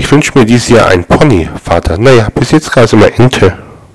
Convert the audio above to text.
ich wünsche mir dieses Jahr einen Pony, Vater. Naja, bis jetzt gerade es immer Ente.